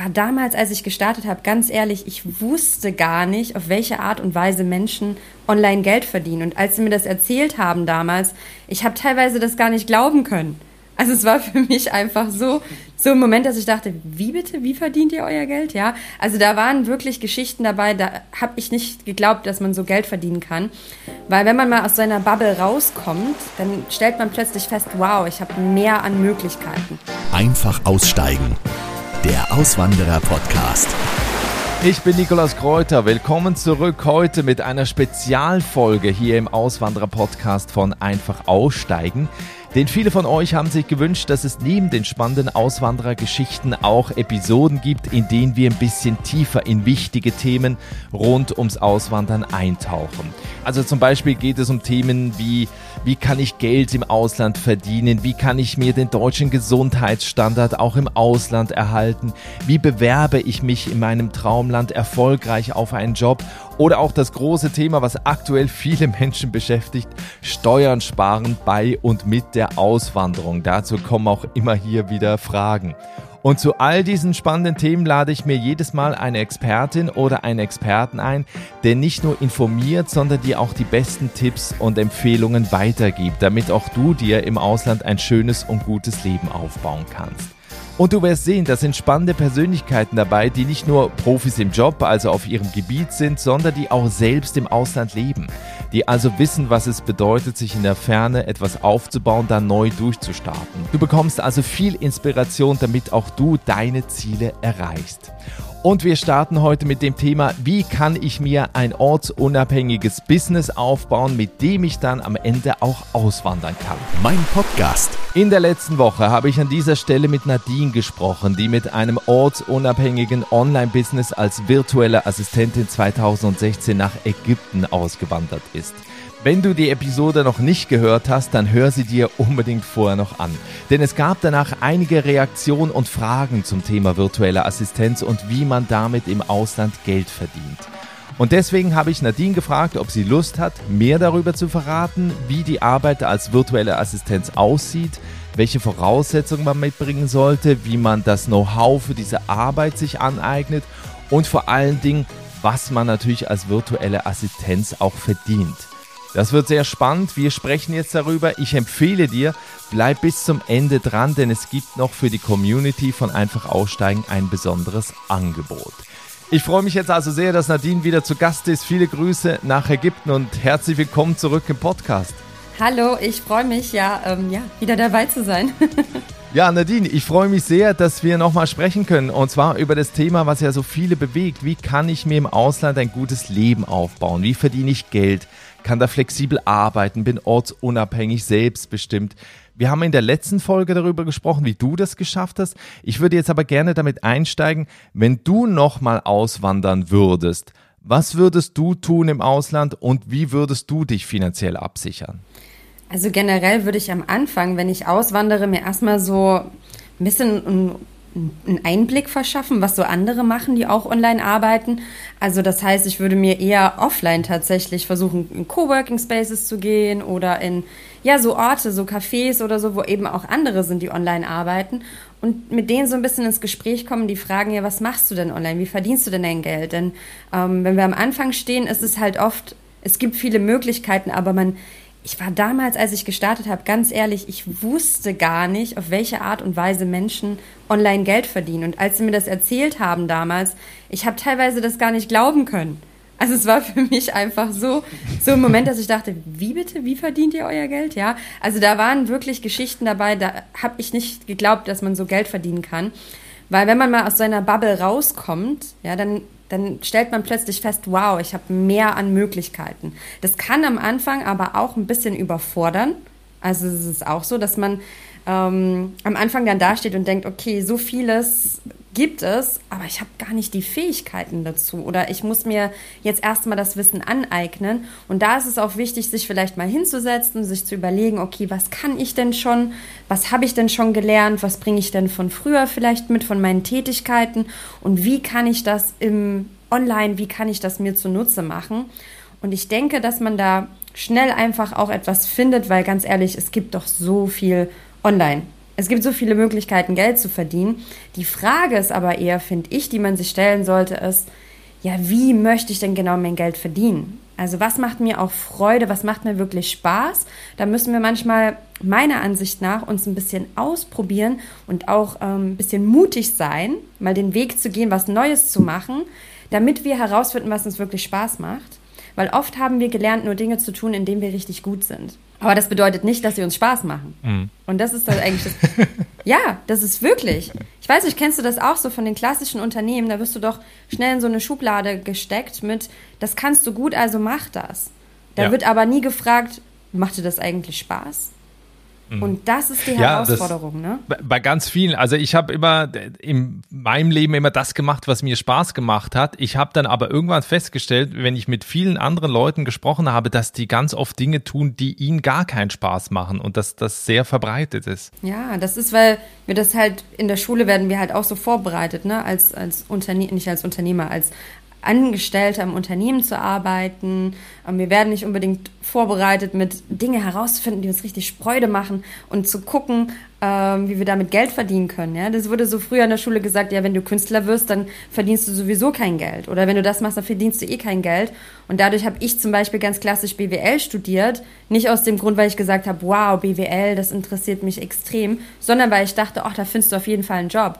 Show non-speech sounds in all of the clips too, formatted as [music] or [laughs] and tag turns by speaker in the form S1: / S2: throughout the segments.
S1: war damals, als ich gestartet habe, ganz ehrlich, ich wusste gar nicht, auf welche Art und Weise Menschen online Geld verdienen. Und als sie mir das erzählt haben damals, ich habe teilweise das gar nicht glauben können. Also es war für [laughs] mich einfach so, so ein Moment, dass ich dachte, wie bitte, wie verdient ihr euer Geld? Ja, also da waren wirklich Geschichten dabei, da habe ich nicht geglaubt, dass man so Geld verdienen kann. Weil wenn man mal aus seiner Bubble rauskommt, dann stellt man plötzlich fest, wow, ich habe mehr an Möglichkeiten.
S2: Einfach aussteigen. Der Auswanderer-Podcast.
S3: Ich bin Nikolaus Kräuter. Willkommen zurück heute mit einer Spezialfolge hier im Auswanderer-Podcast von Einfach aussteigen. Denn viele von euch haben sich gewünscht, dass es neben den spannenden Auswanderergeschichten auch Episoden gibt, in denen wir ein bisschen tiefer in wichtige Themen rund ums Auswandern eintauchen. Also zum Beispiel geht es um Themen wie, wie kann ich Geld im Ausland verdienen? Wie kann ich mir den deutschen Gesundheitsstandard auch im Ausland erhalten? Wie bewerbe ich mich in meinem Traumland erfolgreich auf einen Job? Oder auch das große Thema, was aktuell viele Menschen beschäftigt, Steuern sparen bei und mit der Auswanderung. Dazu kommen auch immer hier wieder Fragen. Und zu all diesen spannenden Themen lade ich mir jedes Mal eine Expertin oder einen Experten ein, der nicht nur informiert, sondern dir auch die besten Tipps und Empfehlungen weitergibt, damit auch du dir im Ausland ein schönes und gutes Leben aufbauen kannst. Und du wirst sehen, da sind spannende Persönlichkeiten dabei, die nicht nur Profis im Job, also auf ihrem Gebiet sind, sondern die auch selbst im Ausland leben. Die also wissen, was es bedeutet, sich in der Ferne etwas aufzubauen, dann neu durchzustarten. Du bekommst also viel Inspiration, damit auch du deine Ziele erreichst. Und wir starten heute mit dem Thema, wie kann ich mir ein ortsunabhängiges Business aufbauen, mit dem ich dann am Ende auch auswandern kann.
S2: Mein Podcast.
S3: In der letzten Woche habe ich an dieser Stelle mit Nadine gesprochen, die mit einem ortsunabhängigen Online-Business als virtuelle Assistentin 2016 nach Ägypten ausgewandert ist. Wenn du die Episode noch nicht gehört hast, dann hör sie dir unbedingt vorher noch an. Denn es gab danach einige Reaktionen und Fragen zum Thema virtuelle Assistenz und wie man damit im Ausland Geld verdient. Und deswegen habe ich Nadine gefragt, ob sie Lust hat, mehr darüber zu verraten, wie die Arbeit als virtuelle Assistenz aussieht, welche Voraussetzungen man mitbringen sollte, wie man das Know-how für diese Arbeit sich aneignet und vor allen Dingen, was man natürlich als virtuelle Assistenz auch verdient. Das wird sehr spannend. Wir sprechen jetzt darüber. Ich empfehle dir, bleib bis zum Ende dran, denn es gibt noch für die Community von Einfach Aussteigen ein besonderes Angebot. Ich freue mich jetzt also sehr, dass Nadine wieder zu Gast ist. Viele Grüße nach Ägypten und herzlich willkommen zurück im Podcast.
S1: Hallo, ich freue mich ja, ähm, ja, wieder dabei zu sein. [laughs]
S3: Ja, Nadine, ich freue mich sehr, dass wir nochmal sprechen können. Und zwar über das Thema, was ja so viele bewegt. Wie kann ich mir im Ausland ein gutes Leben aufbauen? Wie verdiene ich Geld? Kann da flexibel arbeiten, bin ortsunabhängig, selbstbestimmt. Wir haben in der letzten Folge darüber gesprochen, wie du das geschafft hast. Ich würde jetzt aber gerne damit einsteigen, wenn du nochmal auswandern würdest, was würdest du tun im Ausland und wie würdest du dich finanziell absichern?
S1: Also generell würde ich am Anfang, wenn ich auswandere, mir erstmal so ein bisschen einen Einblick verschaffen, was so andere machen, die auch online arbeiten. Also das heißt, ich würde mir eher offline tatsächlich versuchen, in Coworking Spaces zu gehen oder in ja so Orte, so Cafés oder so, wo eben auch andere sind, die online arbeiten und mit denen so ein bisschen ins Gespräch kommen, die fragen ja, was machst du denn online? Wie verdienst du denn dein Geld? Denn ähm, wenn wir am Anfang stehen, ist es halt oft, es gibt viele Möglichkeiten, aber man ich war damals, als ich gestartet habe, ganz ehrlich, ich wusste gar nicht, auf welche Art und Weise Menschen online Geld verdienen. Und als sie mir das erzählt haben damals, ich habe teilweise das gar nicht glauben können. Also es war [laughs] für mich einfach so, so ein Moment, dass ich dachte, wie bitte, wie verdient ihr euer Geld? Ja, also da waren wirklich Geschichten dabei, da habe ich nicht geglaubt, dass man so Geld verdienen kann. Weil wenn man mal aus seiner Bubble rauskommt, ja, dann dann stellt man plötzlich fest, wow, ich habe mehr an Möglichkeiten. Das kann am Anfang aber auch ein bisschen überfordern. Also es ist auch so, dass man ähm, am Anfang dann dasteht und denkt, okay, so vieles gibt es, aber ich habe gar nicht die Fähigkeiten dazu oder ich muss mir jetzt erstmal das Wissen aneignen. Und da ist es auch wichtig, sich vielleicht mal hinzusetzen, sich zu überlegen, okay, was kann ich denn schon, was habe ich denn schon gelernt, was bringe ich denn von früher vielleicht mit, von meinen Tätigkeiten und wie kann ich das im Online, wie kann ich das mir zunutze machen. Und ich denke, dass man da schnell einfach auch etwas findet, weil ganz ehrlich, es gibt doch so viel online Es gibt so viele Möglichkeiten, Geld zu verdienen. Die Frage ist aber eher, finde ich, die man sich stellen sollte, ist, ja, wie möchte ich denn genau mein Geld verdienen? Also was macht mir auch Freude, was macht mir wirklich Spaß? Da müssen wir manchmal meiner Ansicht nach uns ein bisschen ausprobieren und auch ähm, ein bisschen mutig sein, mal den Weg zu gehen, was Neues zu machen, damit wir herausfinden, was uns wirklich Spaß macht. Weil oft haben wir gelernt, nur Dinge zu tun, in denen wir richtig gut sind. Aber das bedeutet nicht, dass sie uns Spaß machen. Mhm. Und das ist halt eigentlich das. [laughs] ja, das ist wirklich. Ich weiß nicht, kennst du das auch so von den klassischen Unternehmen? Da wirst du doch schnell in so eine Schublade gesteckt mit, das kannst du gut, also mach das. Da ja. wird aber nie gefragt, macht dir das eigentlich Spaß? Mhm. Und das ist die Herausforderung,
S3: ja, das, ne? Bei ganz vielen. Also ich habe immer in meinem Leben immer das gemacht, was mir Spaß gemacht hat. Ich habe dann aber irgendwann festgestellt, wenn ich mit vielen anderen Leuten gesprochen habe, dass die ganz oft Dinge tun, die ihnen gar keinen Spaß machen und dass das sehr verbreitet ist.
S1: Ja, das ist, weil wir das halt in der Schule werden wir halt auch so vorbereitet, ne? Als, als Unternehmer, nicht als Unternehmer, als Angestellte am Unternehmen zu arbeiten. Wir werden nicht unbedingt vorbereitet, mit Dinge herauszufinden, die uns richtig Freude machen und zu gucken, ähm, wie wir damit Geld verdienen können. Ja? Das wurde so früher in der Schule gesagt, ja, wenn du Künstler wirst, dann verdienst du sowieso kein Geld. Oder wenn du das machst, dann verdienst du eh kein Geld. Und dadurch habe ich zum Beispiel ganz klassisch BWL studiert. Nicht aus dem Grund, weil ich gesagt habe, wow, BWL, das interessiert mich extrem, sondern weil ich dachte, ach, da findest du auf jeden Fall einen Job.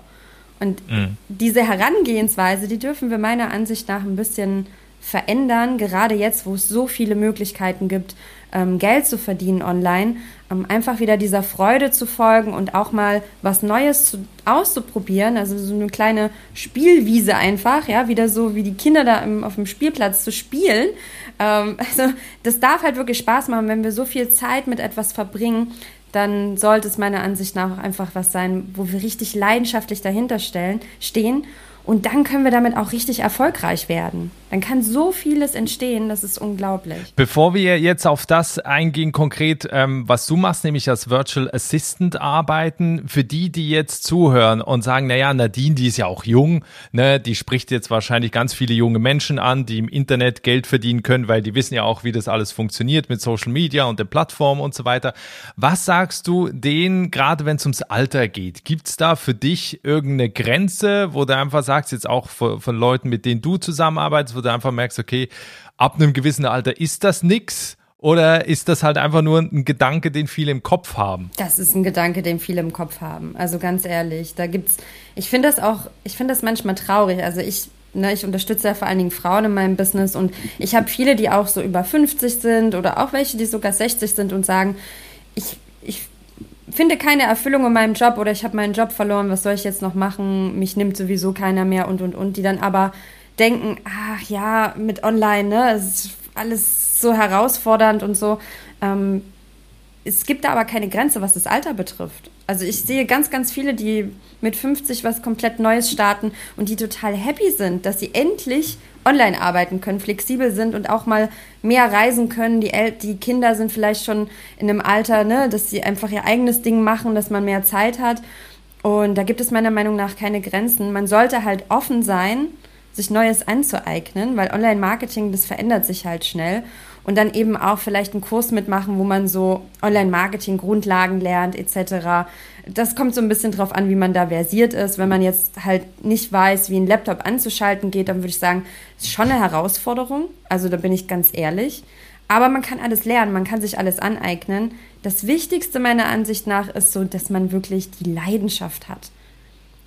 S1: Und mhm. diese Herangehensweise, die dürfen wir meiner Ansicht nach ein bisschen verändern, gerade jetzt, wo es so viele Möglichkeiten gibt, ähm, Geld zu verdienen online, ähm, einfach wieder dieser Freude zu folgen und auch mal was Neues zu, auszuprobieren, also so eine kleine Spielwiese einfach, ja, wieder so wie die Kinder da im, auf dem Spielplatz zu spielen. Ähm, [laughs] also das darf halt wirklich Spaß machen, wenn wir so viel Zeit mit etwas verbringen, dann sollte es meiner Ansicht nach auch einfach was sein, wo wir richtig leidenschaftlich dahinter stellen, stehen und dann können wir damit auch richtig erfolgreich werden. Dann kann so vieles entstehen, das ist unglaublich.
S3: Bevor wir jetzt auf das eingehen, konkret, ähm, was du machst, nämlich als Virtual Assistant arbeiten, für die, die jetzt zuhören und sagen, naja, Nadine, die ist ja auch jung, ne, die spricht jetzt wahrscheinlich ganz viele junge Menschen an, die im Internet Geld verdienen können, weil die wissen ja auch, wie das alles funktioniert mit Social Media und den Plattformen und so weiter. Was sagst du denen, gerade wenn es ums Alter geht? Gibt es da für dich irgendeine Grenze, wo du einfach sagst, jetzt auch von, von Leuten, mit denen du zusammenarbeitest, wo du einfach merkst, okay, ab einem gewissen Alter ist das nix? Oder ist das halt einfach nur ein Gedanke, den viele im Kopf haben?
S1: Das ist ein Gedanke, den viele im Kopf haben. Also ganz ehrlich, da gibt's, ich finde das auch, ich finde das manchmal traurig. Also ich, ne, ich unterstütze ja vor allen Dingen Frauen in meinem Business und ich habe viele, die auch so über 50 sind oder auch welche, die sogar 60 sind und sagen, ich finde keine Erfüllung in meinem Job oder ich habe meinen Job verloren, was soll ich jetzt noch machen? Mich nimmt sowieso keiner mehr und und und, die dann aber denken, ach ja, mit online, ne, es ist alles so herausfordernd und so. Ähm, es gibt da aber keine Grenze, was das Alter betrifft. Also ich sehe ganz, ganz viele, die mit 50 was komplett Neues starten und die total happy sind, dass sie endlich online arbeiten können, flexibel sind und auch mal mehr reisen können. Die, El die Kinder sind vielleicht schon in einem Alter, ne, dass sie einfach ihr eigenes Ding machen, dass man mehr Zeit hat. Und da gibt es meiner Meinung nach keine Grenzen. Man sollte halt offen sein sich Neues anzueignen, weil Online-Marketing, das verändert sich halt schnell. Und dann eben auch vielleicht einen Kurs mitmachen, wo man so Online-Marketing-Grundlagen lernt etc. Das kommt so ein bisschen drauf an, wie man da versiert ist. Wenn man jetzt halt nicht weiß, wie ein Laptop anzuschalten geht, dann würde ich sagen, ist schon eine Herausforderung. Also da bin ich ganz ehrlich. Aber man kann alles lernen, man kann sich alles aneignen. Das Wichtigste meiner Ansicht nach ist so, dass man wirklich die Leidenschaft hat.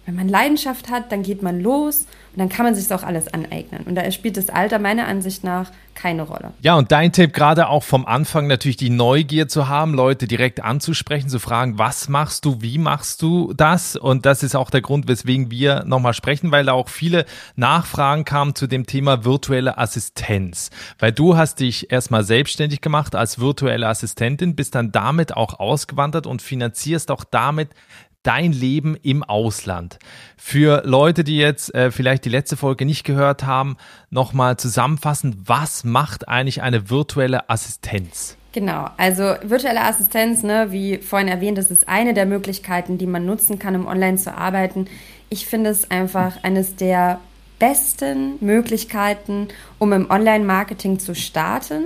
S1: Wenn man Leidenschaft hat, dann geht man los und dann kann man sich auch alles aneignen. Und da spielt das Alter meiner Ansicht nach keine Rolle.
S3: Ja, und dein Tipp gerade auch vom Anfang natürlich die Neugier zu haben, Leute direkt anzusprechen, zu fragen, was machst du, wie machst du das? Und das ist auch der Grund, weswegen wir nochmal sprechen, weil da auch viele Nachfragen kamen zu dem Thema virtuelle Assistenz. Weil du hast dich erstmal selbstständig gemacht als virtuelle Assistentin, bist dann damit auch ausgewandert und finanzierst auch damit dein Leben im Ausland. Für Leute, die jetzt äh, vielleicht die letzte Folge nicht gehört haben, nochmal zusammenfassen, was macht eigentlich eine virtuelle Assistenz?
S1: Genau, also virtuelle Assistenz, ne, wie vorhin erwähnt, das ist eine der Möglichkeiten, die man nutzen kann, um online zu arbeiten. Ich finde es einfach eines der besten Möglichkeiten, um im Online-Marketing zu starten.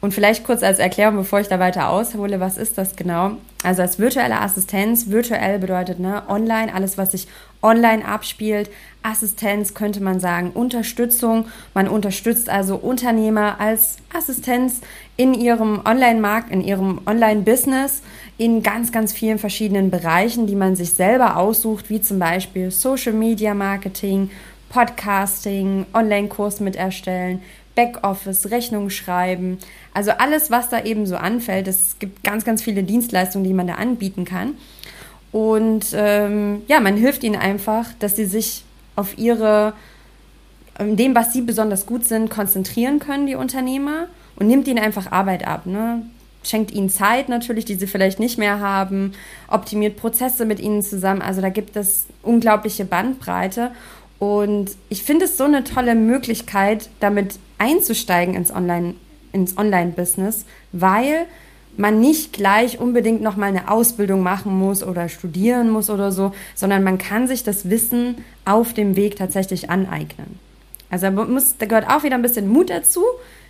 S1: Und vielleicht kurz als Erklärung, bevor ich da weiter aushole, was ist das genau? Also als virtuelle Assistenz, virtuell bedeutet ne, online, alles, was sich online abspielt. Assistenz könnte man sagen, Unterstützung. Man unterstützt also Unternehmer als Assistenz in ihrem Online-Markt, in ihrem Online-Business, in ganz, ganz vielen verschiedenen Bereichen, die man sich selber aussucht, wie zum Beispiel Social Media Marketing, Podcasting, Online-Kurs mit erstellen, Backoffice, Rechnung schreiben. Also alles, was da eben so anfällt. Es gibt ganz, ganz viele Dienstleistungen, die man da anbieten kann. Und ähm, ja, man hilft ihnen einfach, dass sie sich auf ihre, in dem, was sie besonders gut sind, konzentrieren können, die Unternehmer, und nimmt ihnen einfach Arbeit ab. Ne? Schenkt ihnen Zeit natürlich, die sie vielleicht nicht mehr haben, optimiert Prozesse mit ihnen zusammen. Also da gibt es unglaubliche Bandbreite. Und ich finde es so eine tolle Möglichkeit, damit einzusteigen ins Online, ins Online-Business, weil man nicht gleich unbedingt noch mal eine Ausbildung machen muss oder studieren muss oder so, sondern man kann sich das Wissen auf dem Weg tatsächlich aneignen. Also da, muss, da gehört auch wieder ein bisschen Mut dazu.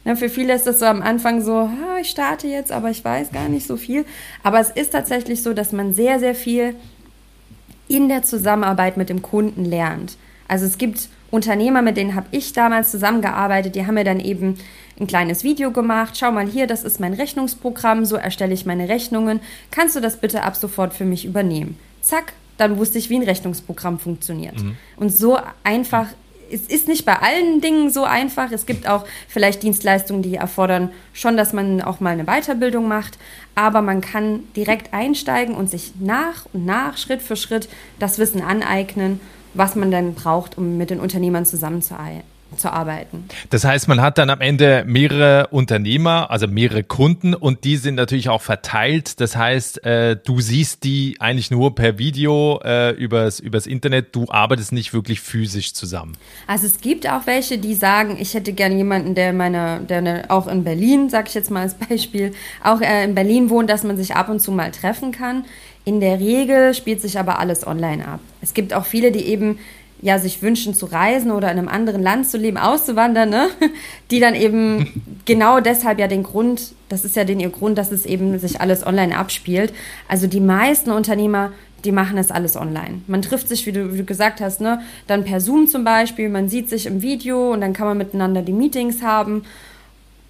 S1: Ja, für viele ist das so am Anfang so, ich starte jetzt, aber ich weiß gar nicht so viel. Aber es ist tatsächlich so, dass man sehr, sehr viel in der Zusammenarbeit mit dem Kunden lernt. Also es gibt Unternehmer, mit denen habe ich damals zusammengearbeitet, die haben mir dann eben ein kleines Video gemacht. Schau mal hier, das ist mein Rechnungsprogramm, so erstelle ich meine Rechnungen. Kannst du das bitte ab sofort für mich übernehmen? Zack, dann wusste ich, wie ein Rechnungsprogramm funktioniert. Mhm. Und so einfach es ist nicht bei allen Dingen so einfach. Es gibt auch vielleicht Dienstleistungen, die erfordern schon, dass man auch mal eine Weiterbildung macht. Aber man kann direkt einsteigen und sich nach und nach, Schritt für Schritt, das Wissen aneignen was man dann braucht, um mit den Unternehmern zusammenzuarbeiten zu arbeiten.
S3: Das heißt, man hat dann am Ende mehrere Unternehmer, also mehrere Kunden und die sind natürlich auch verteilt. Das heißt, äh, du siehst die eigentlich nur per Video äh, übers, übers Internet. Du arbeitest nicht wirklich physisch zusammen.
S1: Also es gibt auch welche, die sagen, ich hätte gerne jemanden, der meine, der ne, auch in Berlin, sag ich jetzt mal als Beispiel, auch äh, in Berlin wohnt, dass man sich ab und zu mal treffen kann. In der Regel spielt sich aber alles online ab. Es gibt auch viele, die eben ja sich wünschen zu reisen oder in einem anderen Land zu leben, auszuwandern, ne? [laughs] die dann eben [laughs] genau deshalb ja den Grund, das ist ja den ihr Grund, dass es eben sich alles online abspielt. Also die meisten Unternehmer, die machen das alles online. Man trifft sich, wie du, wie du gesagt hast, ne, dann per Zoom zum Beispiel, man sieht sich im Video und dann kann man miteinander die Meetings haben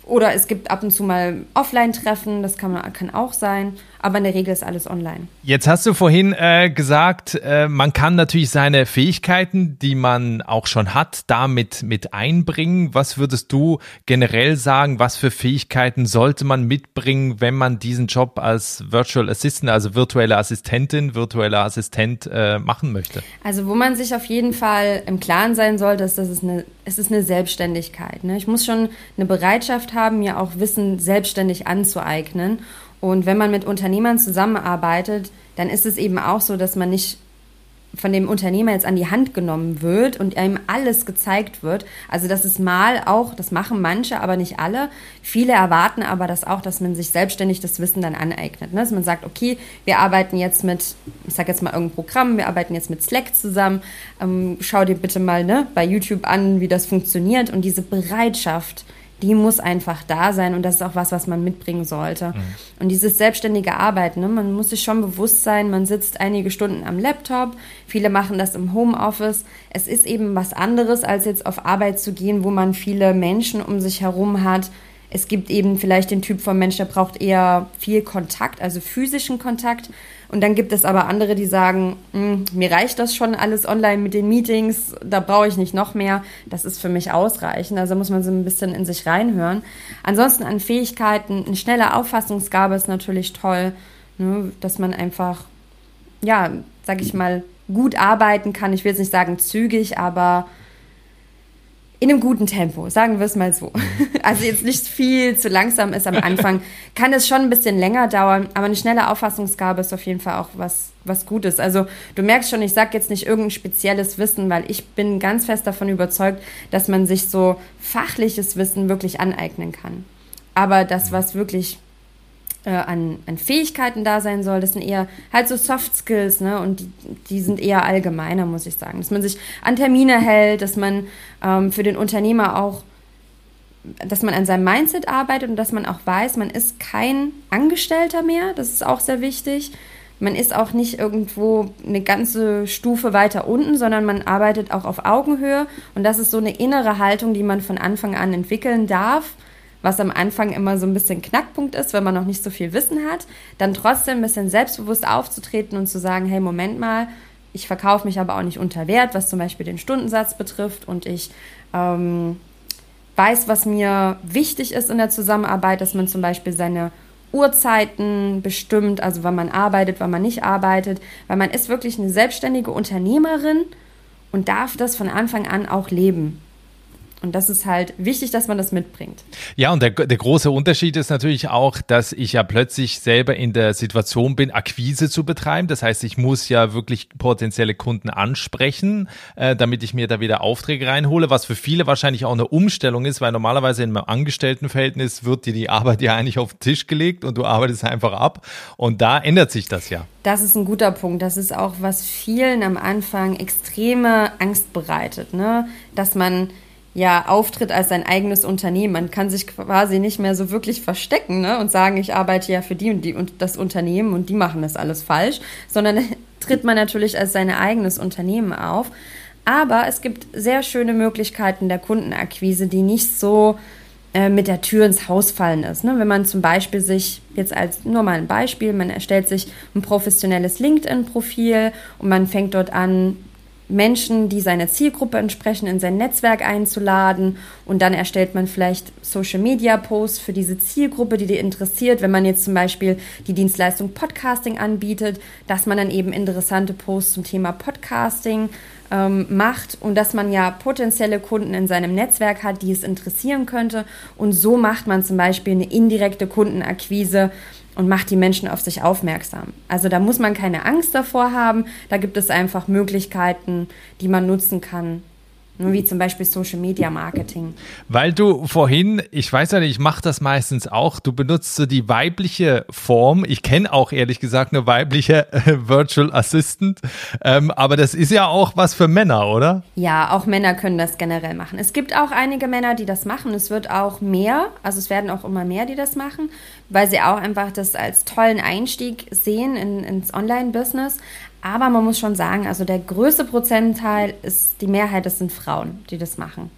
S1: oder es gibt ab und zu mal Offline-Treffen, das kann, kann auch sein, aber in der Regel ist alles online.
S3: Jetzt hast du vorhin äh, gesagt, äh, man kann natürlich seine Fähigkeiten, die man auch schon hat, damit mit einbringen. Was würdest du generell sagen, was für Fähigkeiten sollte man mitbringen, wenn man diesen Job als Virtual Assistant, also virtuelle Assistentin, virtueller Assistent äh, machen möchte?
S1: Also wo man sich auf jeden Fall im Klaren sein sollte, ist, dass es eine, es ist eine Selbstständigkeit. Ne? Ich muss schon eine Bereitschaft haben, mir auch Wissen selbstständig anzueignen. Und wenn man mit Unternehmern zusammenarbeitet, dann ist es eben auch so, dass man nicht von dem Unternehmer jetzt an die Hand genommen wird und ihm alles gezeigt wird. Also das ist mal auch, das machen manche, aber nicht alle. Viele erwarten aber das auch, dass man sich selbstständig das Wissen dann aneignet. Ne? Dass man sagt, okay, wir arbeiten jetzt mit, ich sage jetzt mal irgendein Programm, wir arbeiten jetzt mit Slack zusammen. Ähm, schau dir bitte mal ne, bei YouTube an, wie das funktioniert. Und diese Bereitschaft, die muss einfach da sein und das ist auch was, was man mitbringen sollte. Mhm. Und dieses selbstständige Arbeiten, ne, man muss sich schon bewusst sein, man sitzt einige Stunden am Laptop, viele machen das im Homeoffice. Es ist eben was anderes, als jetzt auf Arbeit zu gehen, wo man viele Menschen um sich herum hat. Es gibt eben vielleicht den Typ von Mensch, der braucht eher viel Kontakt, also physischen Kontakt. Und dann gibt es aber andere, die sagen, hm, mir reicht das schon alles online mit den Meetings, da brauche ich nicht noch mehr. Das ist für mich ausreichend. Also muss man so ein bisschen in sich reinhören. Ansonsten an Fähigkeiten, eine schnelle Auffassungsgabe ist natürlich toll, ne, dass man einfach, ja, sag ich mal, gut arbeiten kann. Ich will jetzt nicht sagen zügig, aber in einem guten Tempo, sagen wir es mal so. [laughs] Also jetzt nicht viel zu langsam ist am Anfang, kann es schon ein bisschen länger dauern, aber eine schnelle Auffassungsgabe ist auf jeden Fall auch was, was Gutes. Also du merkst schon, ich sage jetzt nicht irgendein spezielles Wissen, weil ich bin ganz fest davon überzeugt, dass man sich so fachliches Wissen wirklich aneignen kann. Aber das, was wirklich äh, an, an Fähigkeiten da sein soll. Das sind eher halt so Soft Skills, ne? Und die, die sind eher allgemeiner, muss ich sagen. Dass man sich an Termine hält, dass man ähm, für den Unternehmer auch dass man an seinem Mindset arbeitet und dass man auch weiß, man ist kein Angestellter mehr. Das ist auch sehr wichtig. Man ist auch nicht irgendwo eine ganze Stufe weiter unten, sondern man arbeitet auch auf Augenhöhe. Und das ist so eine innere Haltung, die man von Anfang an entwickeln darf, was am Anfang immer so ein bisschen Knackpunkt ist, wenn man noch nicht so viel Wissen hat. Dann trotzdem ein bisschen selbstbewusst aufzutreten und zu sagen, hey, Moment mal, ich verkaufe mich aber auch nicht unter Wert, was zum Beispiel den Stundensatz betrifft. Und ich ähm, weiß, was mir wichtig ist in der Zusammenarbeit, dass man zum Beispiel seine Uhrzeiten bestimmt, also wann man arbeitet, wann man nicht arbeitet, weil man ist wirklich eine selbstständige Unternehmerin und darf das von Anfang an auch leben. Und das ist halt wichtig, dass man das mitbringt.
S3: Ja, und der, der große Unterschied ist natürlich auch, dass ich ja plötzlich selber in der Situation bin, Akquise zu betreiben. Das heißt, ich muss ja wirklich potenzielle Kunden ansprechen, äh, damit ich mir da wieder Aufträge reinhole, was für viele wahrscheinlich auch eine Umstellung ist, weil normalerweise in einem Angestelltenverhältnis wird dir die Arbeit ja eigentlich auf den Tisch gelegt und du arbeitest einfach ab. Und da ändert sich das ja.
S1: Das ist ein guter Punkt. Das ist auch, was vielen am Anfang extreme Angst bereitet, ne? dass man ja auftritt als sein eigenes Unternehmen. Man kann sich quasi nicht mehr so wirklich verstecken ne? und sagen, ich arbeite ja für die und die und das Unternehmen und die machen das alles falsch, sondern [laughs] tritt man natürlich als sein eigenes Unternehmen auf. Aber es gibt sehr schöne Möglichkeiten der Kundenakquise, die nicht so äh, mit der Tür ins Haus fallen ist. Ne? Wenn man zum Beispiel sich, jetzt als nur mal ein Beispiel, man erstellt sich ein professionelles LinkedIn-Profil und man fängt dort an, Menschen, die seiner Zielgruppe entsprechen, in sein Netzwerk einzuladen. Und dann erstellt man vielleicht Social-Media-Posts für diese Zielgruppe, die dir interessiert. Wenn man jetzt zum Beispiel die Dienstleistung Podcasting anbietet, dass man dann eben interessante Posts zum Thema Podcasting ähm, macht und dass man ja potenzielle Kunden in seinem Netzwerk hat, die es interessieren könnte. Und so macht man zum Beispiel eine indirekte Kundenakquise und macht die Menschen auf sich aufmerksam. Also da muss man keine Angst davor haben, da gibt es einfach Möglichkeiten, die man nutzen kann, wie zum Beispiel Social Media Marketing.
S3: Weil du vorhin, ich weiß ja nicht, ich mache das meistens auch, du benutzt so die weibliche Form. Ich kenne auch ehrlich gesagt eine weibliche äh, Virtual Assistant, ähm, aber das ist ja auch was für Männer, oder?
S1: Ja, auch Männer können das generell machen. Es gibt auch einige Männer, die das machen. Es wird auch mehr, also es werden auch immer mehr, die das machen, weil sie auch einfach das als tollen Einstieg sehen in, ins Online-Business. Aber man muss schon sagen, also der größte Prozentteil ist, die Mehrheit, das sind Frauen, die das machen.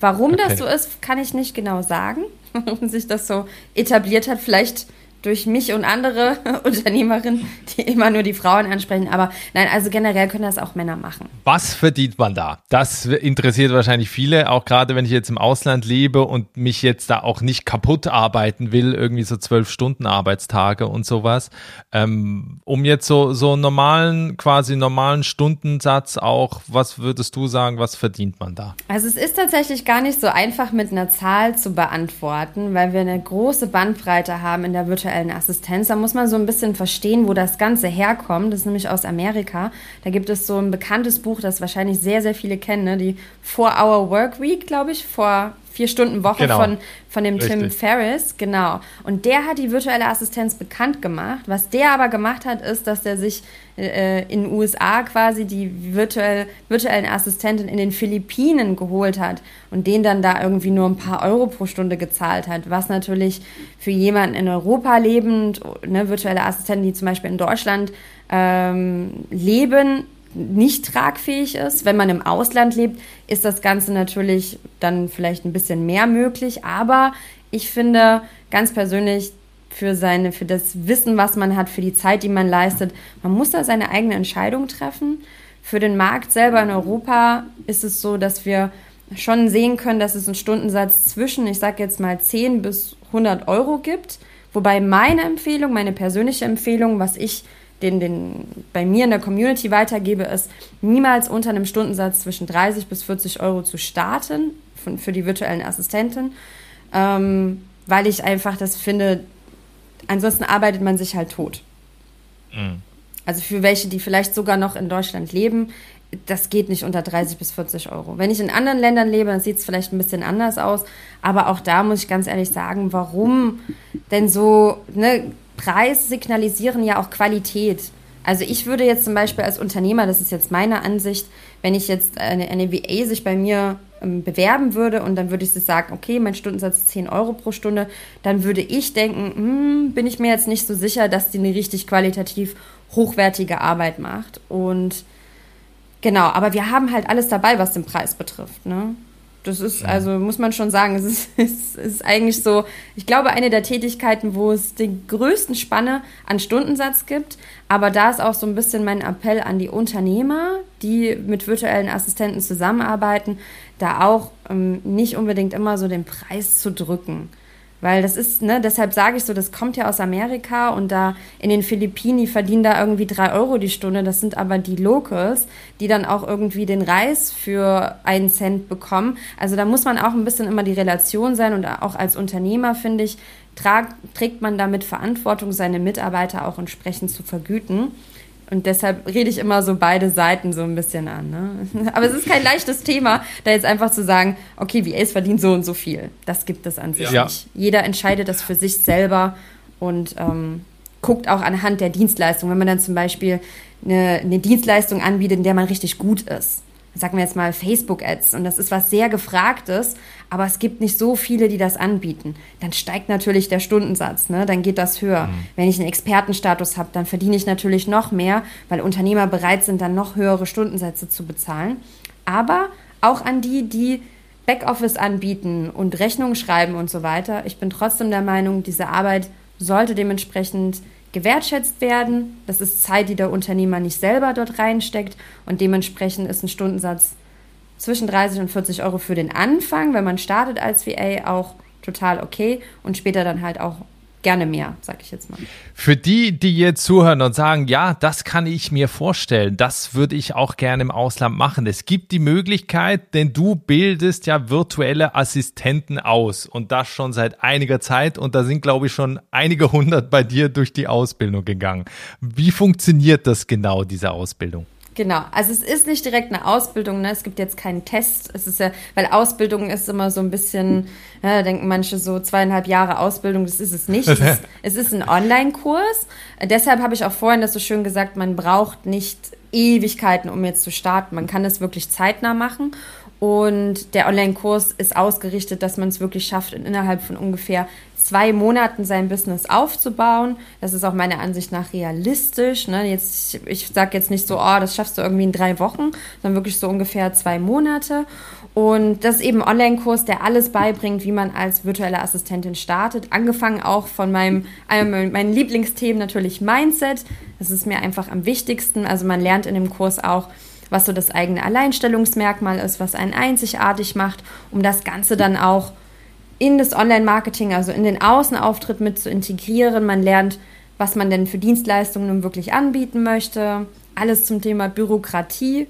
S1: Warum okay. das so ist, kann ich nicht genau sagen. [laughs] Warum sich das so etabliert hat, vielleicht durch mich und andere [laughs] Unternehmerinnen, die immer nur die Frauen ansprechen. Aber nein, also generell können das auch Männer machen.
S3: Was verdient man da? Das interessiert wahrscheinlich viele, auch gerade wenn ich jetzt im Ausland lebe und mich jetzt da auch nicht kaputt arbeiten will, irgendwie so zwölf Stunden Arbeitstage und sowas. Ähm, um jetzt so, so einen normalen, quasi normalen Stundensatz auch, was würdest du sagen, was verdient man da?
S1: Also es ist tatsächlich gar nicht so einfach mit einer Zahl zu beantworten, weil wir eine große Bandbreite haben in der virtuellen virtuellen Assistenz. Da muss man so ein bisschen verstehen, wo das Ganze herkommt. Das ist nämlich aus Amerika. Da gibt es so ein bekanntes Buch, das wahrscheinlich sehr, sehr viele kennen, ne? die Four-Hour Work Week, glaube ich, vor vier Stunden Woche genau. von, von dem Richtig. Tim Ferriss, genau. Und der hat die virtuelle Assistenz bekannt gemacht. Was der aber gemacht hat, ist, dass er sich äh, in den USA quasi die virtuell, virtuellen Assistenten in den Philippinen geholt hat und den dann da irgendwie nur ein paar Euro pro Stunde gezahlt hat. Was natürlich für jemanden in Europa lebend, ne, virtuelle Assistenten, die zum Beispiel in Deutschland ähm, leben, nicht tragfähig ist. Wenn man im Ausland lebt, ist das Ganze natürlich dann vielleicht ein bisschen mehr möglich. Aber ich finde ganz persönlich für seine, für das Wissen, was man hat, für die Zeit, die man leistet, man muss da seine eigene Entscheidung treffen. Für den Markt selber in Europa ist es so, dass wir schon sehen können, dass es einen Stundensatz zwischen, ich sage jetzt mal 10 bis 100 Euro gibt. Wobei meine Empfehlung, meine persönliche Empfehlung, was ich den, den bei mir in der Community weitergebe, ist, niemals unter einem Stundensatz zwischen 30 bis 40 Euro zu starten für, für die virtuellen Assistenten, ähm, weil ich einfach das finde, ansonsten arbeitet man sich halt tot. Mhm. Also für welche, die vielleicht sogar noch in Deutschland leben, das geht nicht unter 30 bis 40 Euro. Wenn ich in anderen Ländern lebe, dann sieht es vielleicht ein bisschen anders aus. Aber auch da muss ich ganz ehrlich sagen, warum denn so, ne, Preis signalisieren ja auch Qualität. Also ich würde jetzt zum Beispiel als Unternehmer, das ist jetzt meine Ansicht, wenn ich jetzt eine, eine VA sich bei mir ähm, bewerben würde und dann würde ich sagen, okay, mein Stundensatz ist 10 Euro pro Stunde, dann würde ich denken, hm, bin ich mir jetzt nicht so sicher, dass die eine richtig qualitativ hochwertige Arbeit macht. Und genau, aber wir haben halt alles dabei, was den Preis betrifft. Ne? Das ist, also muss man schon sagen, es ist, [laughs] es ist eigentlich so, ich glaube, eine der Tätigkeiten, wo es die größten Spanne an Stundensatz gibt. Aber da ist auch so ein bisschen mein Appell an die Unternehmer, die mit virtuellen Assistenten zusammenarbeiten, da auch ähm, nicht unbedingt immer so den Preis zu drücken. Weil das ist, ne, deshalb sage ich so, das kommt ja aus Amerika und da in den Philippinen, verdienen da irgendwie drei Euro die Stunde. Das sind aber die Locals, die dann auch irgendwie den Reis für einen Cent bekommen. Also da muss man auch ein bisschen immer die Relation sein und auch als Unternehmer, finde ich, trag, trägt man damit Verantwortung, seine Mitarbeiter auch entsprechend zu vergüten. Und deshalb rede ich immer so beide Seiten so ein bisschen an. Ne? [laughs] Aber es ist kein leichtes Thema, da jetzt einfach zu sagen, okay, VAs verdienen so und so viel. Das gibt es an sich ja. nicht. Jeder entscheidet das für sich selber und ähm, guckt auch anhand der Dienstleistung. Wenn man dann zum Beispiel eine, eine Dienstleistung anbietet, in der man richtig gut ist, sagen wir jetzt mal Facebook-Ads und das ist was sehr gefragtes, aber es gibt nicht so viele, die das anbieten. Dann steigt natürlich der Stundensatz, ne? dann geht das höher. Mhm. Wenn ich einen Expertenstatus habe, dann verdiene ich natürlich noch mehr, weil Unternehmer bereit sind, dann noch höhere Stundensätze zu bezahlen. Aber auch an die, die Backoffice anbieten und Rechnungen schreiben und so weiter. Ich bin trotzdem der Meinung, diese Arbeit sollte dementsprechend gewertschätzt werden. Das ist Zeit, die der Unternehmer nicht selber dort reinsteckt und dementsprechend ist ein Stundensatz zwischen 30 und 40 Euro für den Anfang, wenn man startet als VA, auch total okay und später dann halt auch gerne mehr, sag ich jetzt mal.
S3: Für die, die jetzt zuhören und sagen, ja, das kann ich mir vorstellen, das würde ich auch gerne im Ausland machen. Es gibt die Möglichkeit, denn du bildest ja virtuelle Assistenten aus und das schon seit einiger Zeit und da sind, glaube ich, schon einige hundert bei dir durch die Ausbildung gegangen. Wie funktioniert das genau, diese Ausbildung?
S1: Genau, also es ist nicht direkt eine Ausbildung, ne? es gibt jetzt keinen Test, es ist ja, weil Ausbildung ist immer so ein bisschen, ja, denken manche so zweieinhalb Jahre Ausbildung, das ist es nicht, es ist, [laughs] es ist ein Online-Kurs, deshalb habe ich auch vorhin das so schön gesagt, man braucht nicht Ewigkeiten, um jetzt zu starten, man kann das wirklich zeitnah machen. Und der Online-Kurs ist ausgerichtet, dass man es wirklich schafft, innerhalb von ungefähr zwei Monaten sein Business aufzubauen. Das ist auch meiner Ansicht nach realistisch. Ne? Jetzt, ich sage jetzt nicht so, oh, das schaffst du irgendwie in drei Wochen, sondern wirklich so ungefähr zwei Monate. Und das ist eben ein Online-Kurs, der alles beibringt, wie man als virtuelle Assistentin startet. Angefangen auch von meinem, einem meinen Lieblingsthemen natürlich Mindset. Das ist mir einfach am wichtigsten. Also man lernt in dem Kurs auch, was so das eigene Alleinstellungsmerkmal ist, was einen einzigartig macht, um das Ganze dann auch in das Online-Marketing, also in den Außenauftritt mit zu integrieren. Man lernt, was man denn für Dienstleistungen nun wirklich anbieten möchte. Alles zum Thema Bürokratie,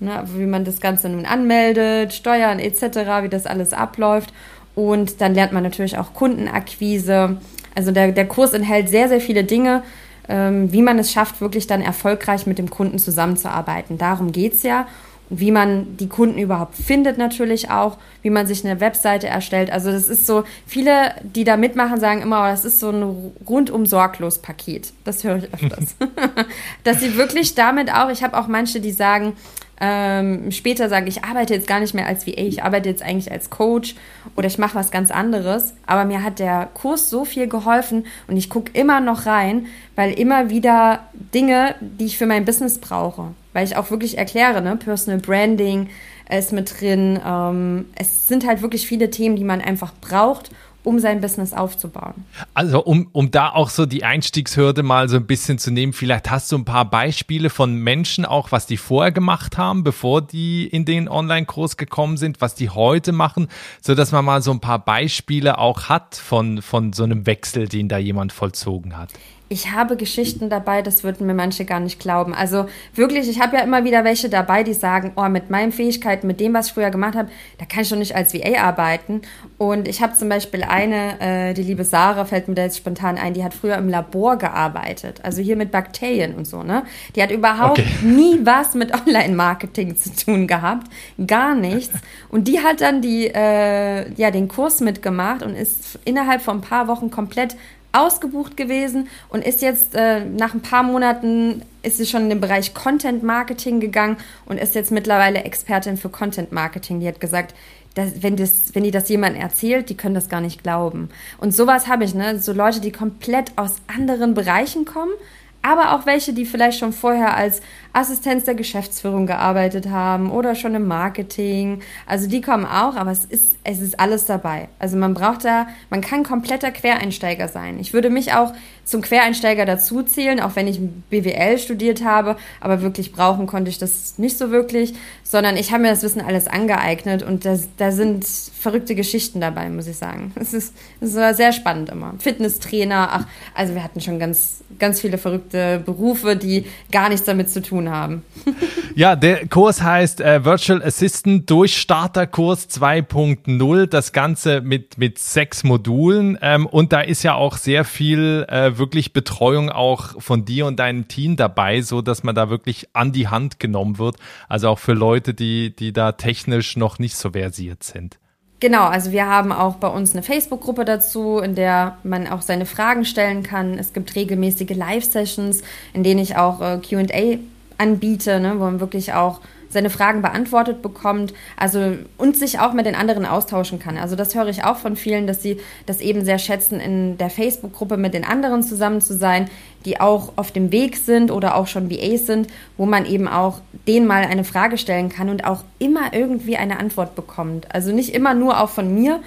S1: ne, wie man das Ganze nun anmeldet, Steuern etc., wie das alles abläuft. Und dann lernt man natürlich auch Kundenakquise. Also der, der Kurs enthält sehr, sehr viele Dinge, ähm, wie man es schafft, wirklich dann erfolgreich mit dem Kunden zusammenzuarbeiten. Darum geht es ja wie man die Kunden überhaupt findet natürlich auch, wie man sich eine Webseite erstellt. Also das ist so, viele, die da mitmachen, sagen immer, oh, das ist so ein rundum sorglos Paket. Das höre ich öfters. [laughs] [laughs] Dass sie wirklich damit auch, ich habe auch manche, die sagen, ähm, später sagen, ich arbeite jetzt gar nicht mehr als VA, ich arbeite jetzt eigentlich als Coach oder ich mache was ganz anderes. Aber mir hat der Kurs so viel geholfen und ich gucke immer noch rein, weil immer wieder Dinge, die ich für mein Business brauche, weil ich auch wirklich erkläre, ne, Personal Branding ist mit drin. Ähm, es sind halt wirklich viele Themen, die man einfach braucht, um sein Business aufzubauen.
S3: Also um, um da auch so die Einstiegshürde mal so ein bisschen zu nehmen, vielleicht hast du ein paar Beispiele von Menschen auch, was die vorher gemacht haben, bevor die in den Online-Kurs gekommen sind, was die heute machen, so dass man mal so ein paar Beispiele auch hat von, von so einem Wechsel, den da jemand vollzogen hat
S1: ich habe Geschichten dabei, das würden mir manche gar nicht glauben. Also wirklich, ich habe ja immer wieder welche dabei, die sagen, oh, mit meinen Fähigkeiten, mit dem, was ich früher gemacht habe, da kann ich schon nicht als VA arbeiten. Und ich habe zum Beispiel eine, äh, die liebe Sarah, fällt mir da jetzt spontan ein, die hat früher im Labor gearbeitet, also hier mit Bakterien und so, ne? Die hat überhaupt okay. [laughs] nie was mit Online-Marketing zu tun gehabt, gar nichts. Und die hat dann die, äh, ja, den Kurs mitgemacht und ist innerhalb von ein paar Wochen komplett ausgebucht gewesen und ist jetzt äh, nach ein paar Monaten ist sie schon in den Bereich Content Marketing gegangen und ist jetzt mittlerweile Expertin für Content Marketing. Die hat gesagt, dass, wenn, das, wenn die das jemandem erzählt, die können das gar nicht glauben. Und sowas habe ich, ne? So Leute, die komplett aus anderen Bereichen kommen, aber auch welche, die vielleicht schon vorher als Assistenz der Geschäftsführung gearbeitet haben oder schon im Marketing. Also die kommen auch, aber es ist, es ist alles dabei. Also man braucht da, man kann kompletter Quereinsteiger sein. Ich würde mich auch zum Quereinsteiger dazu zählen, auch wenn ich BWL studiert habe, aber wirklich brauchen konnte ich das nicht so wirklich, sondern ich habe mir das Wissen alles angeeignet und das, da sind verrückte Geschichten dabei, muss ich sagen. Es ist, es ist sehr spannend immer. Fitnesstrainer, ach, also wir hatten schon ganz, ganz viele verrückte Berufe, die gar nichts damit zu tun haben. [laughs]
S3: ja, der Kurs heißt äh, Virtual Assistant Durchstarterkurs 2.0. Das Ganze mit, mit sechs Modulen. Ähm, und da ist ja auch sehr viel äh, wirklich Betreuung auch von dir und deinem Team dabei, so dass man da wirklich an die Hand genommen wird. Also auch für Leute, die, die da technisch noch nicht so versiert sind.
S1: Genau, also wir haben auch bei uns eine Facebook-Gruppe dazu, in der man auch seine Fragen stellen kann. Es gibt regelmäßige Live-Sessions, in denen ich auch äh, QA anbiete, ne, wo man wirklich auch seine Fragen beantwortet bekommt, also und sich auch mit den anderen austauschen kann. Also das höre ich auch von vielen, dass sie das eben sehr schätzen, in der Facebook-Gruppe mit den anderen zusammen zu sein, die auch auf dem Weg sind oder auch schon VAs sind, wo man eben auch denen mal eine Frage stellen kann und auch immer irgendwie eine Antwort bekommt. Also nicht immer nur auch von mir,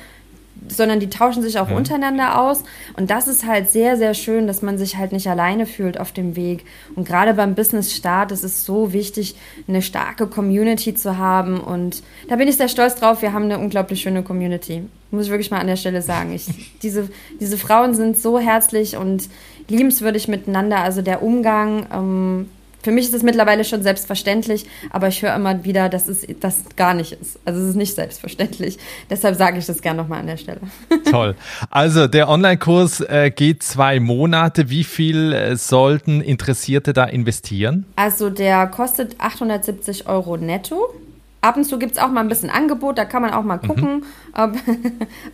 S1: sondern die tauschen sich auch mhm. untereinander aus. Und das ist halt sehr, sehr schön, dass man sich halt nicht alleine fühlt auf dem Weg. Und gerade beim Business-Start ist es so wichtig, eine starke Community zu haben. Und da bin ich sehr stolz drauf. Wir haben eine unglaublich schöne Community. Muss ich wirklich mal an der Stelle sagen. Ich, [laughs] diese, diese Frauen sind so herzlich und liebenswürdig miteinander. Also der Umgang, ähm, für mich ist es mittlerweile schon selbstverständlich, aber ich höre immer wieder, dass es das gar nicht ist. Also es ist nicht selbstverständlich. [laughs] Deshalb sage ich das gerne nochmal an der Stelle. [laughs]
S3: Toll. Also der Online-Kurs äh, geht zwei Monate. Wie viel äh, sollten Interessierte da investieren?
S1: Also der kostet 870 Euro netto. Ab und zu gibt es auch mal ein bisschen Angebot, da kann man auch mal mhm. gucken, mhm. ob,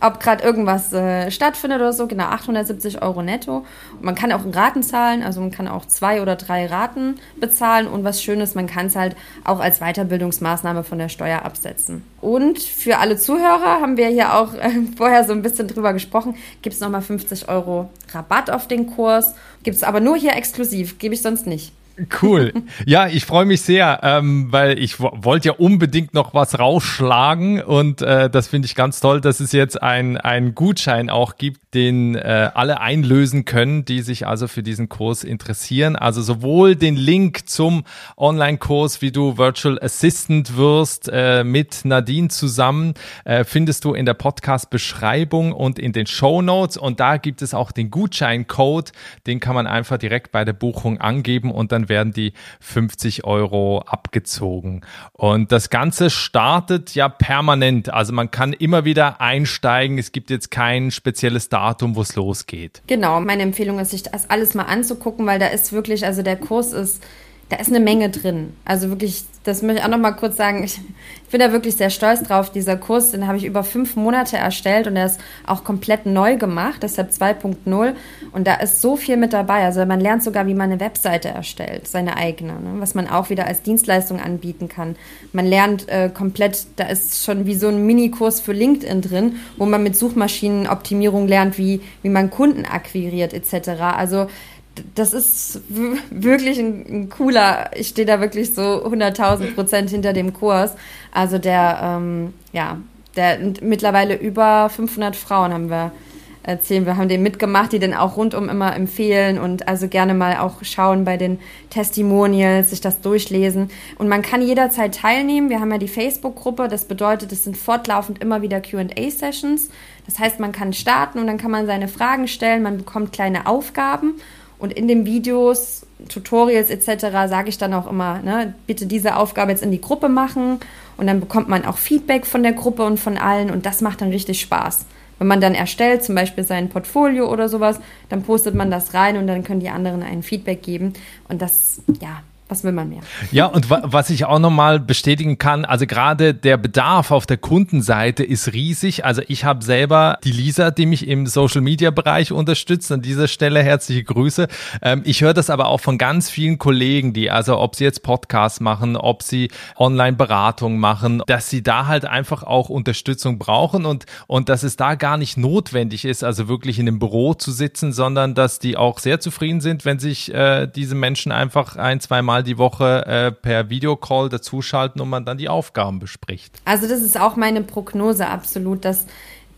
S1: [laughs] ob gerade irgendwas äh, stattfindet oder so. Genau, 870 Euro netto. Und man kann auch Raten zahlen, also man kann auch zwei oder drei Raten bezahlen. Und was Schönes, man kann es halt auch als Weiterbildungsmaßnahme von der Steuer absetzen. Und für alle Zuhörer haben wir hier auch äh, [laughs] vorher so ein bisschen drüber gesprochen, gibt es nochmal 50 Euro Rabatt auf den Kurs. Gibt es aber nur hier exklusiv, gebe ich sonst nicht.
S3: Cool. Ja, ich freue mich sehr, ähm, weil ich wollte ja unbedingt noch was rausschlagen und äh, das finde ich ganz toll, dass es jetzt einen Gutschein auch gibt, den äh, alle einlösen können, die sich also für diesen Kurs interessieren. Also sowohl den Link zum Online-Kurs, wie du Virtual Assistant wirst, äh, mit Nadine zusammen, äh, findest du in der Podcast-Beschreibung und in den Show Notes und da gibt es auch den Gutscheincode, den kann man einfach direkt bei der Buchung angeben und dann werden die 50 Euro abgezogen. Und das Ganze startet ja permanent. Also man kann immer wieder einsteigen. Es gibt jetzt kein spezielles Datum, wo es losgeht.
S1: Genau, meine Empfehlung ist, sich das alles mal anzugucken, weil da ist wirklich, also der Kurs ist da ist eine Menge drin. Also wirklich, das möchte ich auch noch mal kurz sagen. Ich, ich bin da wirklich sehr stolz drauf. Dieser Kurs, den habe ich über fünf Monate erstellt und er ist auch komplett neu gemacht, deshalb 2.0. Und da ist so viel mit dabei. Also man lernt sogar, wie man eine Webseite erstellt, seine eigene, ne? was man auch wieder als Dienstleistung anbieten kann. Man lernt äh, komplett, da ist schon wie so ein Minikurs für LinkedIn drin, wo man mit Suchmaschinenoptimierung lernt, wie, wie man Kunden akquiriert etc. Also das ist wirklich ein, ein, cooler, ich stehe da wirklich so 100.000 Prozent hinter dem Kurs. Also der, ähm, ja, der mittlerweile über 500 Frauen haben wir erzählen. Wir haben den mitgemacht, die den auch rundum immer empfehlen und also gerne mal auch schauen bei den Testimonials, sich das durchlesen. Und man kann jederzeit teilnehmen. Wir haben ja die Facebook-Gruppe. Das bedeutet, es sind fortlaufend immer wieder Q&A-Sessions. Das heißt, man kann starten und dann kann man seine Fragen stellen. Man bekommt kleine Aufgaben und in den Videos, Tutorials etc. sage ich dann auch immer, ne, bitte diese Aufgabe jetzt in die Gruppe machen. Und dann bekommt man auch Feedback von der Gruppe und von allen. Und das macht dann richtig Spaß. Wenn man dann erstellt, zum Beispiel sein Portfolio oder sowas, dann postet man das rein und dann können die anderen ein Feedback geben. Und das, ja, was will man mehr?
S3: Ja, und wa was ich auch nochmal bestätigen kann, also gerade der Bedarf auf der Kundenseite ist riesig. Also ich habe selber die Lisa, die mich im Social-Media-Bereich unterstützt. An dieser Stelle herzliche Grüße. Ähm, ich höre das aber auch von ganz vielen Kollegen, die, also ob sie jetzt Podcasts machen, ob sie Online-Beratung machen, dass sie da halt einfach auch Unterstützung brauchen und, und dass es da gar nicht notwendig ist, also wirklich in einem Büro zu sitzen, sondern dass die auch sehr zufrieden sind, wenn sich äh, diese Menschen einfach ein, zwei Mal einmal die Woche äh, per Videocall dazuschalten und man dann die Aufgaben bespricht.
S1: Also das ist auch meine Prognose absolut, dass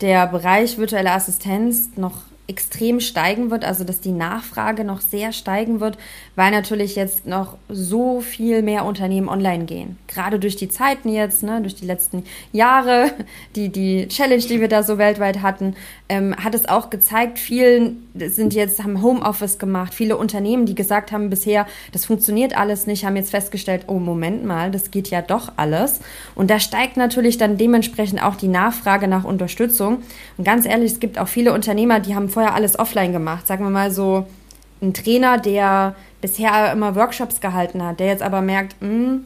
S1: der Bereich virtuelle Assistenz noch extrem steigen wird, also dass die Nachfrage noch sehr steigen wird, weil natürlich jetzt noch so viel mehr Unternehmen online gehen. Gerade durch die Zeiten jetzt, ne, durch die letzten Jahre, [laughs] die, die Challenge, die wir da so weltweit hatten, ähm, hat es auch gezeigt, vielen sind jetzt, haben Homeoffice gemacht, viele Unternehmen, die gesagt haben bisher, das funktioniert alles nicht, haben jetzt festgestellt, oh Moment mal, das geht ja doch alles. Und da steigt natürlich dann dementsprechend auch die Nachfrage nach Unterstützung. Und ganz ehrlich, es gibt auch viele Unternehmer, die haben vorher alles offline gemacht. Sagen wir mal so, ein Trainer, der bisher immer Workshops gehalten hat, der jetzt aber merkt, mh, hm,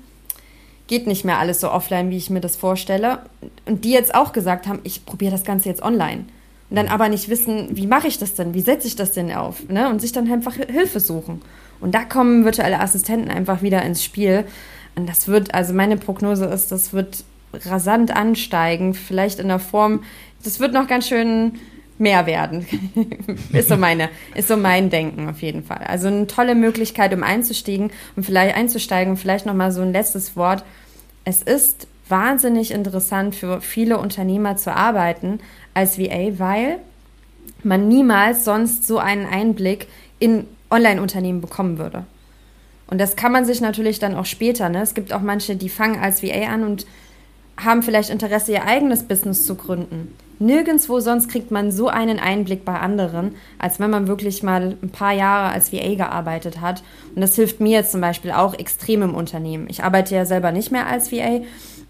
S1: geht nicht mehr alles so offline, wie ich mir das vorstelle. Und die jetzt auch gesagt haben, ich probiere das Ganze jetzt online. Und dann aber nicht wissen, wie mache ich das denn, wie setze ich das denn auf? Ne? Und sich dann einfach Hilfe suchen. Und da kommen virtuelle Assistenten einfach wieder ins Spiel. Und das wird, also meine Prognose ist, das wird rasant ansteigen, vielleicht in der Form, das wird noch ganz schön mehr werden. [laughs] ist so meine, ist so mein Denken auf jeden Fall. Also eine tolle Möglichkeit, um einzusteigen und vielleicht einzusteigen. Vielleicht noch mal so ein letztes Wort. Es ist wahnsinnig interessant für viele Unternehmer zu arbeiten als VA, weil man niemals sonst so einen Einblick in Online-Unternehmen bekommen würde. Und das kann man sich natürlich dann auch später. Ne? Es gibt auch manche, die fangen als VA an und haben vielleicht Interesse, ihr eigenes Business zu gründen. Nirgendwo sonst kriegt man so einen Einblick bei anderen, als wenn man wirklich mal ein paar Jahre als VA gearbeitet hat. Und das hilft mir jetzt zum Beispiel auch extrem im Unternehmen. Ich arbeite ja selber nicht mehr als VA,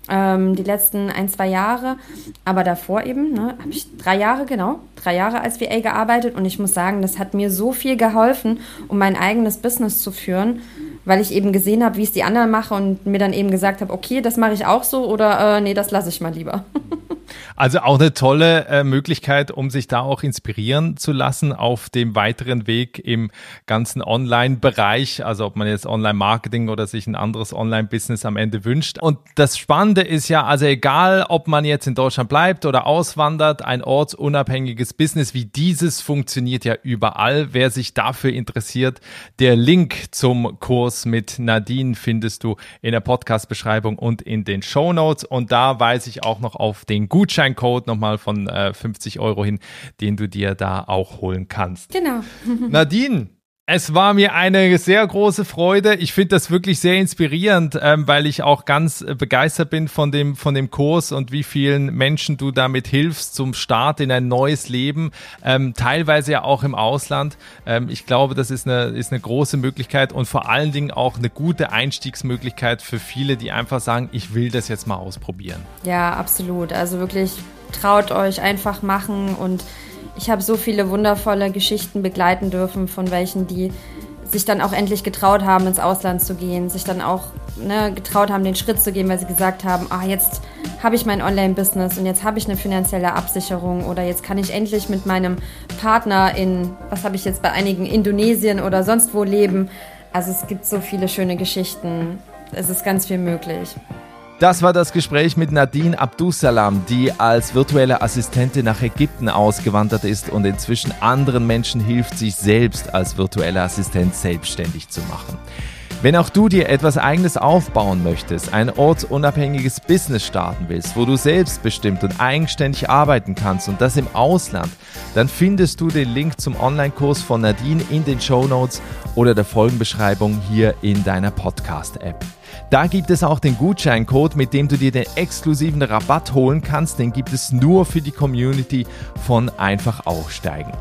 S1: ähm, die letzten ein, zwei Jahre, aber davor eben, ne, habe ich drei Jahre, genau, drei Jahre als VA gearbeitet und ich muss sagen, das hat mir so viel geholfen, um mein eigenes Business zu führen weil ich eben gesehen habe, wie es die anderen machen und mir dann eben gesagt habe, okay, das mache ich auch so oder äh, nee, das lasse ich mal lieber.
S3: Also auch eine tolle äh, Möglichkeit, um sich da auch inspirieren zu lassen auf dem weiteren Weg im ganzen Online-Bereich. Also ob man jetzt Online-Marketing oder sich ein anderes Online-Business am Ende wünscht. Und das Spannende ist ja, also egal, ob man jetzt in Deutschland bleibt oder auswandert, ein ortsunabhängiges Business wie dieses funktioniert ja überall. Wer sich dafür interessiert, der Link zum Kurs mit Nadine findest du in der Podcast-Beschreibung und in den Show Notes. Und da weise ich auch noch auf den Gutscheincode nochmal von äh, 50 Euro hin, den du dir da auch holen kannst.
S1: Genau.
S3: Nadine, es war mir eine sehr große Freude. Ich finde das wirklich sehr inspirierend, ähm, weil ich auch ganz äh, begeistert bin von dem, von dem Kurs und wie vielen Menschen du damit hilfst zum Start in ein neues Leben, ähm, teilweise ja auch im Ausland. Ähm, ich glaube, das ist eine, ist eine große Möglichkeit und vor allen Dingen auch eine gute Einstiegsmöglichkeit für viele, die einfach sagen, ich will das jetzt mal ausprobieren.
S1: Ja, absolut. Also wirklich traut euch einfach machen und ich habe so viele wundervolle Geschichten begleiten dürfen, von welchen die sich dann auch endlich getraut haben, ins Ausland zu gehen, sich dann auch ne, getraut haben, den Schritt zu gehen, weil sie gesagt haben, ah, jetzt habe ich mein Online-Business und jetzt habe ich eine finanzielle Absicherung oder jetzt kann ich endlich mit meinem Partner in, was habe ich jetzt bei einigen, Indonesien oder sonst wo leben. Also es gibt so viele schöne Geschichten. Es ist ganz viel möglich.
S3: Das war das Gespräch mit Nadine Abdussalam, die als virtuelle Assistentin nach Ägypten ausgewandert ist und inzwischen anderen Menschen hilft, sich selbst als virtuelle Assistent selbstständig zu machen. Wenn auch du dir etwas eigenes aufbauen möchtest, ein ortsunabhängiges Business starten willst, wo du selbstbestimmt und eigenständig arbeiten kannst und das im Ausland, dann findest du den Link zum Online-Kurs von Nadine in den Show Notes oder der Folgenbeschreibung hier in deiner Podcast-App. Da gibt es auch den Gutscheincode, mit dem du dir den exklusiven Rabatt holen kannst. Den gibt es nur für die Community von Einfach Aufsteigen.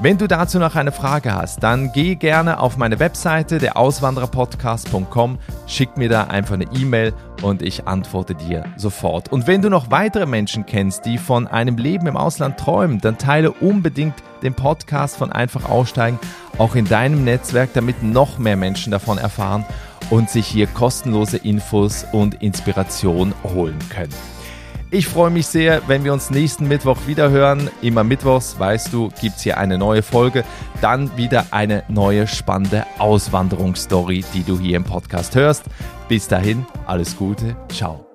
S3: Wenn du dazu noch eine Frage hast, dann geh gerne auf meine Webseite, der Auswandererpodcast.com, schick mir da einfach eine E-Mail und ich antworte dir sofort. Und wenn du noch weitere Menschen kennst, die von einem Leben im Ausland träumen, dann teile unbedingt den Podcast von Einfach Aussteigen auch in deinem Netzwerk, damit noch mehr Menschen davon erfahren und sich hier kostenlose Infos und Inspiration holen können. Ich freue mich sehr, wenn wir uns nächsten Mittwoch wieder hören. Immer mittwochs, weißt du, gibt es hier eine neue Folge. Dann wieder eine neue spannende Auswanderungsstory, die du hier im Podcast hörst. Bis dahin, alles Gute, ciao.